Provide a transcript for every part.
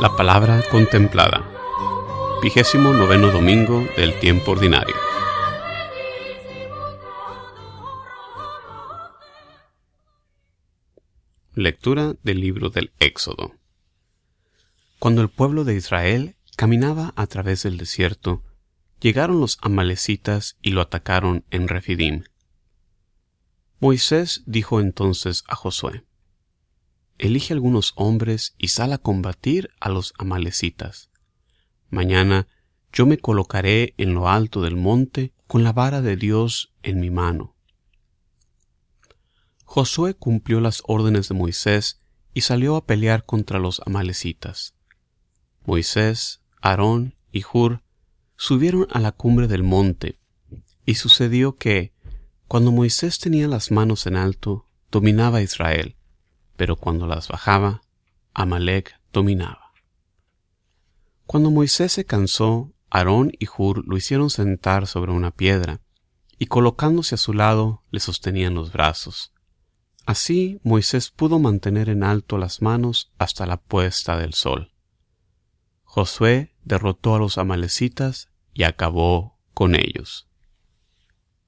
La palabra contemplada. Vigésimo noveno domingo del tiempo ordinario. Lectura del libro del Éxodo. Cuando el pueblo de Israel caminaba a través del desierto, llegaron los amalecitas y lo atacaron en Refidim. Moisés dijo entonces a Josué, Elige algunos hombres y sal a combatir a los amalecitas. Mañana yo me colocaré en lo alto del monte con la vara de Dios en mi mano. Josué cumplió las órdenes de Moisés y salió a pelear contra los amalecitas. Moisés, Aarón y Hur subieron a la cumbre del monte, y sucedió que, cuando Moisés tenía las manos en alto, dominaba Israel, pero cuando las bajaba, Amalek dominaba. Cuando Moisés se cansó, Aarón y Hur lo hicieron sentar sobre una piedra, y colocándose a su lado le sostenían los brazos. Así Moisés pudo mantener en alto las manos hasta la puesta del sol. Josué derrotó a los amalecitas y acabó con ellos.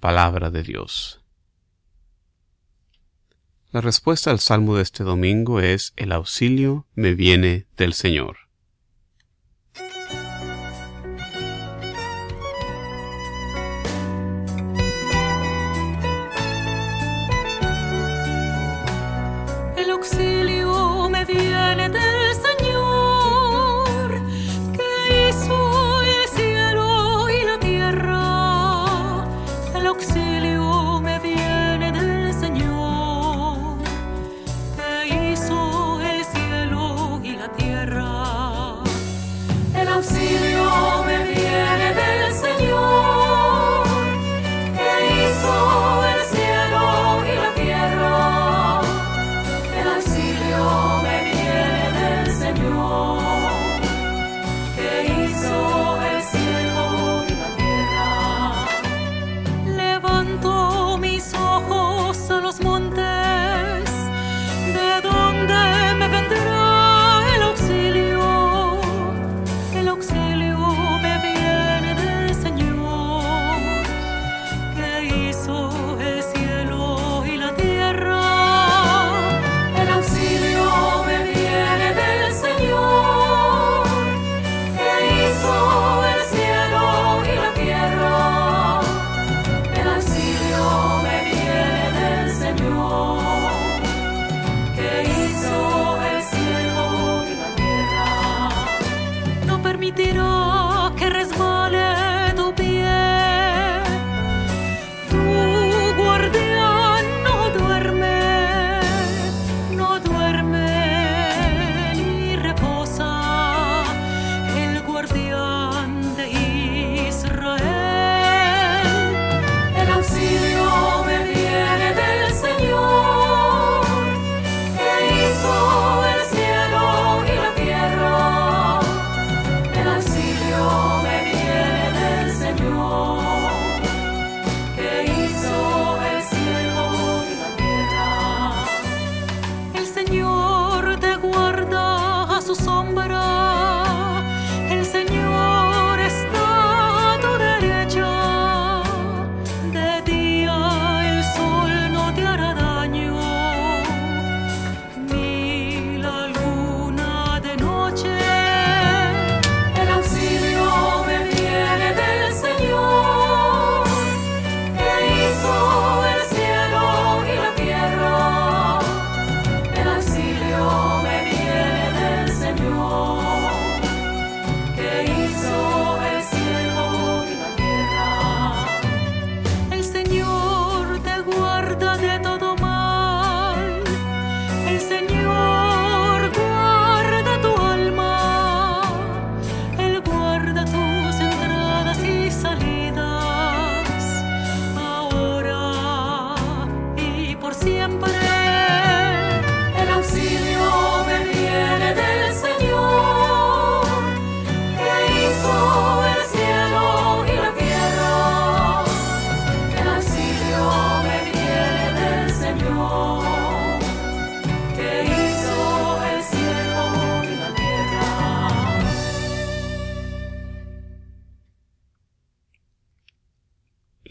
Palabra de Dios. La respuesta al salmo de este domingo es El auxilio me viene del Señor.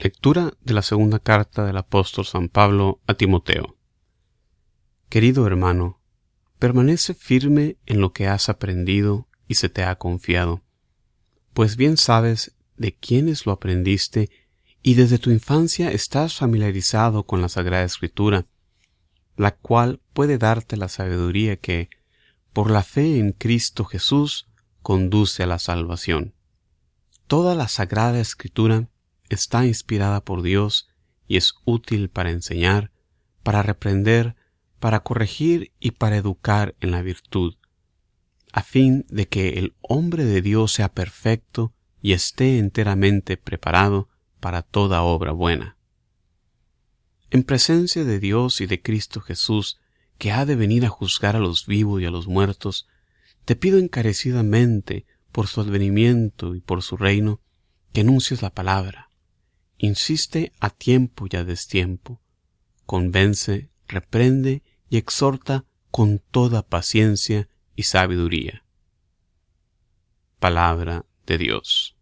Lectura de la segunda carta del apóstol San Pablo a Timoteo. Querido hermano, permanece firme en lo que has aprendido y se te ha confiado, pues bien sabes de quiénes lo aprendiste y desde tu infancia estás familiarizado con la Sagrada Escritura, la cual puede darte la sabiduría que, por la fe en Cristo Jesús, conduce a la salvación. Toda la Sagrada Escritura está inspirada por Dios y es útil para enseñar, para reprender, para corregir y para educar en la virtud, a fin de que el hombre de Dios sea perfecto y esté enteramente preparado para toda obra buena. En presencia de Dios y de Cristo Jesús, que ha de venir a juzgar a los vivos y a los muertos, te pido encarecidamente, por su advenimiento y por su reino, que anuncies la palabra, insiste a tiempo y a destiempo, convence, reprende y exhorta con toda paciencia y sabiduría. Palabra de Dios.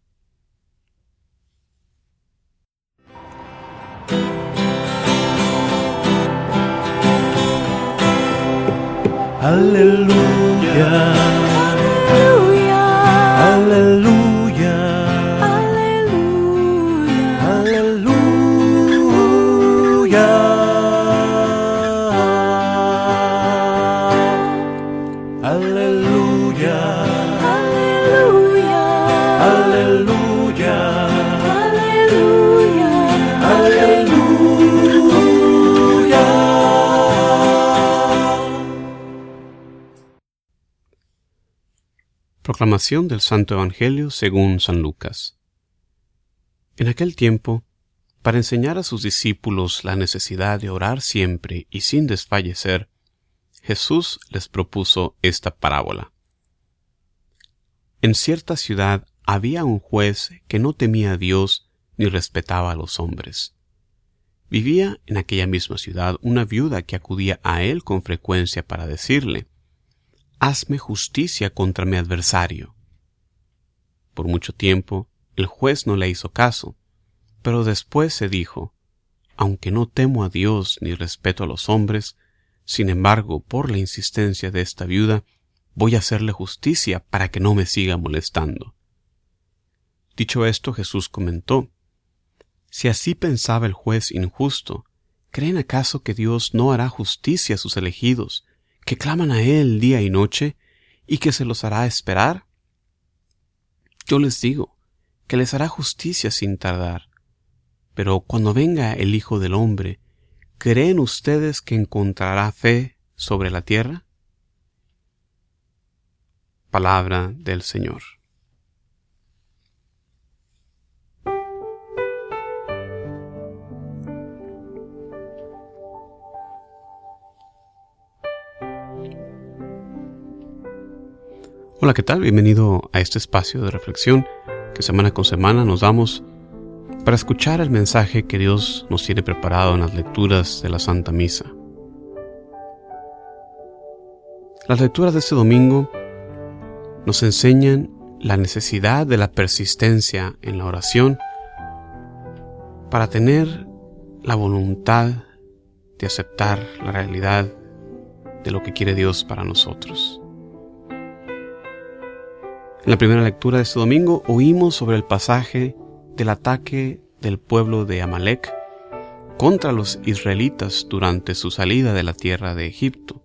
Aleluya. Del Santo Evangelio según San Lucas. En aquel tiempo, para enseñar a sus discípulos la necesidad de orar siempre y sin desfallecer, Jesús les propuso esta parábola. En cierta ciudad había un juez que no temía a Dios ni respetaba a los hombres. Vivía en aquella misma ciudad una viuda que acudía a él con frecuencia para decirle, hazme justicia contra mi adversario. Por mucho tiempo el juez no le hizo caso, pero después se dijo, aunque no temo a Dios ni respeto a los hombres, sin embargo, por la insistencia de esta viuda, voy a hacerle justicia para que no me siga molestando. Dicho esto, Jesús comentó, Si así pensaba el juez injusto, ¿creen acaso que Dios no hará justicia a sus elegidos, que claman a Él día y noche, y que se los hará esperar? Yo les digo, que les hará justicia sin tardar. Pero cuando venga el Hijo del Hombre, ¿creen ustedes que encontrará fe sobre la tierra? Palabra del Señor. Hola, ¿qué tal? Bienvenido a este espacio de reflexión que semana con semana nos damos para escuchar el mensaje que Dios nos tiene preparado en las lecturas de la Santa Misa. Las lecturas de este domingo nos enseñan la necesidad de la persistencia en la oración para tener la voluntad de aceptar la realidad de lo que quiere Dios para nosotros. En la primera lectura de este domingo oímos sobre el pasaje del ataque del pueblo de Amalek contra los israelitas durante su salida de la tierra de Egipto.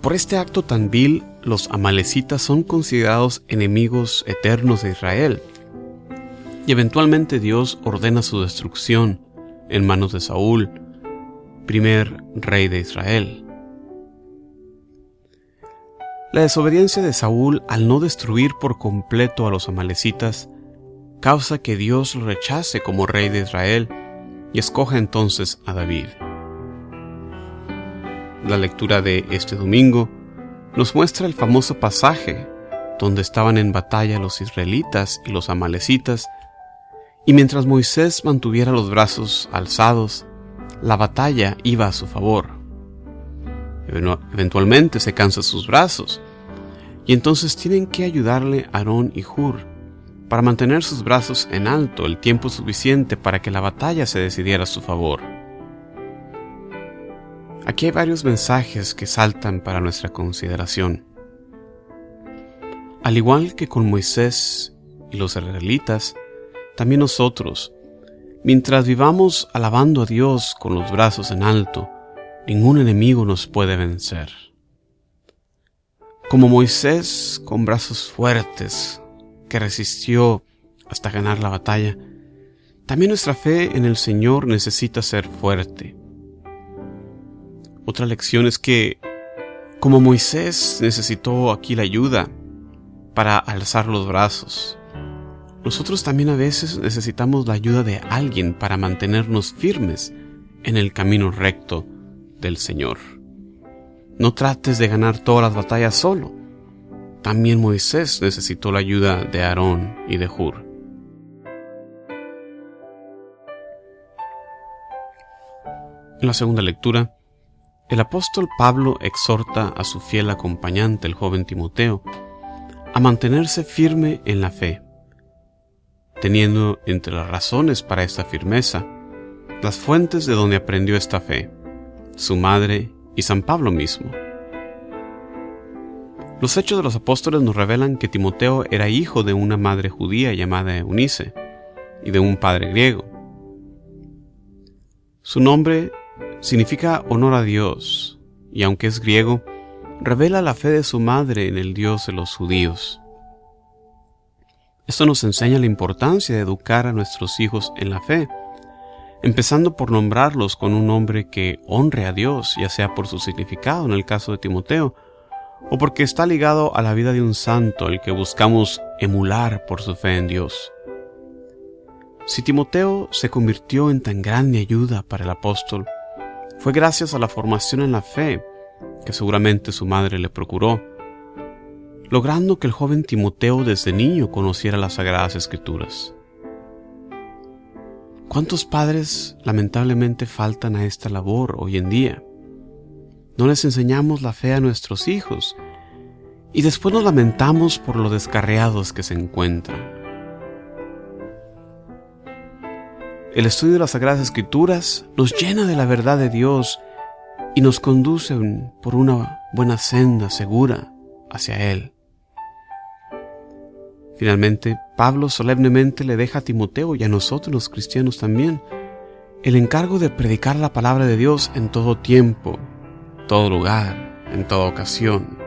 Por este acto tan vil, los amalecitas son considerados enemigos eternos de Israel, y eventualmente Dios ordena su destrucción en manos de Saúl, primer rey de Israel. La desobediencia de Saúl al no destruir por completo a los amalecitas causa que Dios lo rechace como rey de Israel y escoja entonces a David. La lectura de este domingo nos muestra el famoso pasaje donde estaban en batalla los israelitas y los amalecitas, y mientras Moisés mantuviera los brazos alzados, la batalla iba a su favor. Eventualmente se cansa sus brazos y entonces tienen que ayudarle Aarón y Hur, para mantener sus brazos en alto el tiempo suficiente para que la batalla se decidiera a su favor. Aquí hay varios mensajes que saltan para nuestra consideración. Al igual que con Moisés y los israelitas, también nosotros, mientras vivamos alabando a Dios con los brazos en alto, ningún enemigo nos puede vencer. Como Moisés con brazos fuertes, que resistió hasta ganar la batalla, también nuestra fe en el Señor necesita ser fuerte. Otra lección es que, como Moisés necesitó aquí la ayuda para alzar los brazos, nosotros también a veces necesitamos la ayuda de alguien para mantenernos firmes en el camino recto del Señor. No trates de ganar todas las batallas solo. También Moisés necesitó la ayuda de Aarón y de Hur. En la segunda lectura, el apóstol Pablo exhorta a su fiel acompañante, el joven Timoteo, a mantenerse firme en la fe, teniendo entre las razones para esta firmeza las fuentes de donde aprendió esta fe, su madre y San Pablo mismo. Los hechos de los apóstoles nos revelan que Timoteo era hijo de una madre judía llamada Eunice y de un padre griego. Su nombre significa honor a Dios y aunque es griego, revela la fe de su madre en el Dios de los judíos. Esto nos enseña la importancia de educar a nuestros hijos en la fe, empezando por nombrarlos con un nombre que honre a Dios, ya sea por su significado en el caso de Timoteo, o porque está ligado a la vida de un santo el que buscamos emular por su fe en Dios. Si Timoteo se convirtió en tan grande ayuda para el apóstol, fue gracias a la formación en la fe que seguramente su madre le procuró, logrando que el joven Timoteo desde niño conociera las sagradas escrituras. ¿Cuántos padres lamentablemente faltan a esta labor hoy en día? No les enseñamos la fe a nuestros hijos y después nos lamentamos por lo descarriados que se encuentran. El estudio de las Sagradas Escrituras nos llena de la verdad de Dios y nos conduce por una buena senda segura hacia Él. Finalmente, Pablo solemnemente le deja a Timoteo y a nosotros los cristianos también el encargo de predicar la palabra de Dios en todo tiempo, todo lugar, en toda ocasión.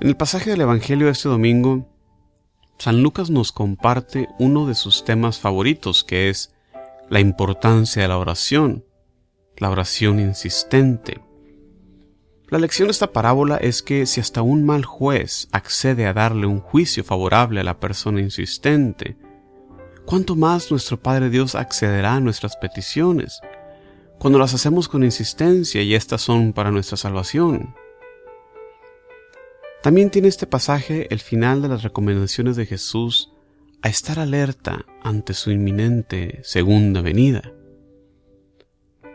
En el pasaje del Evangelio de este domingo, San Lucas nos comparte uno de sus temas favoritos, que es la importancia de la oración, la oración insistente. La lección de esta parábola es que si hasta un mal juez accede a darle un juicio favorable a la persona insistente, ¿cuánto más nuestro Padre Dios accederá a nuestras peticiones cuando las hacemos con insistencia y estas son para nuestra salvación? También tiene este pasaje el final de las recomendaciones de Jesús a estar alerta ante su inminente segunda venida.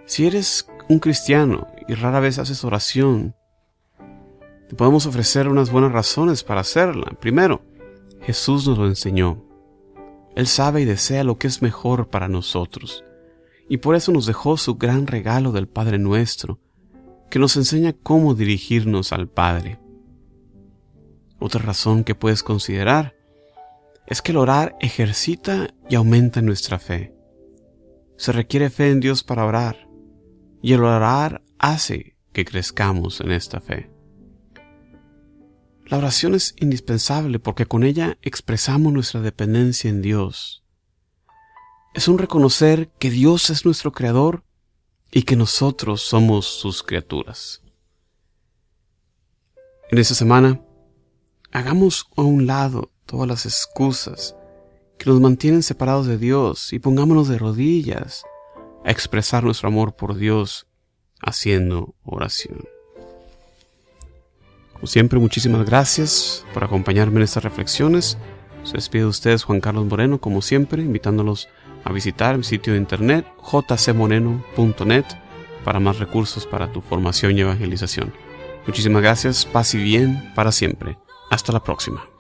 Si eres un cristiano y rara vez haces oración, te podemos ofrecer unas buenas razones para hacerla. Primero, Jesús nos lo enseñó. Él sabe y desea lo que es mejor para nosotros, y por eso nos dejó su gran regalo del Padre nuestro, que nos enseña cómo dirigirnos al Padre. Otra razón que puedes considerar es que el orar ejercita y aumenta nuestra fe. Se requiere fe en Dios para orar, y el orar hace que crezcamos en esta fe. La oración es indispensable porque con ella expresamos nuestra dependencia en Dios. Es un reconocer que Dios es nuestro Creador y que nosotros somos sus criaturas. En esta semana, hagamos a un lado todas las excusas que nos mantienen separados de Dios y pongámonos de rodillas a expresar nuestro amor por Dios haciendo oración. Como siempre, muchísimas gracias por acompañarme en estas reflexiones. Se despide de ustedes Juan Carlos Moreno, como siempre, invitándolos a visitar mi sitio de internet jcmoreno.net para más recursos para tu formación y evangelización. Muchísimas gracias, paz y bien para siempre. Hasta la próxima.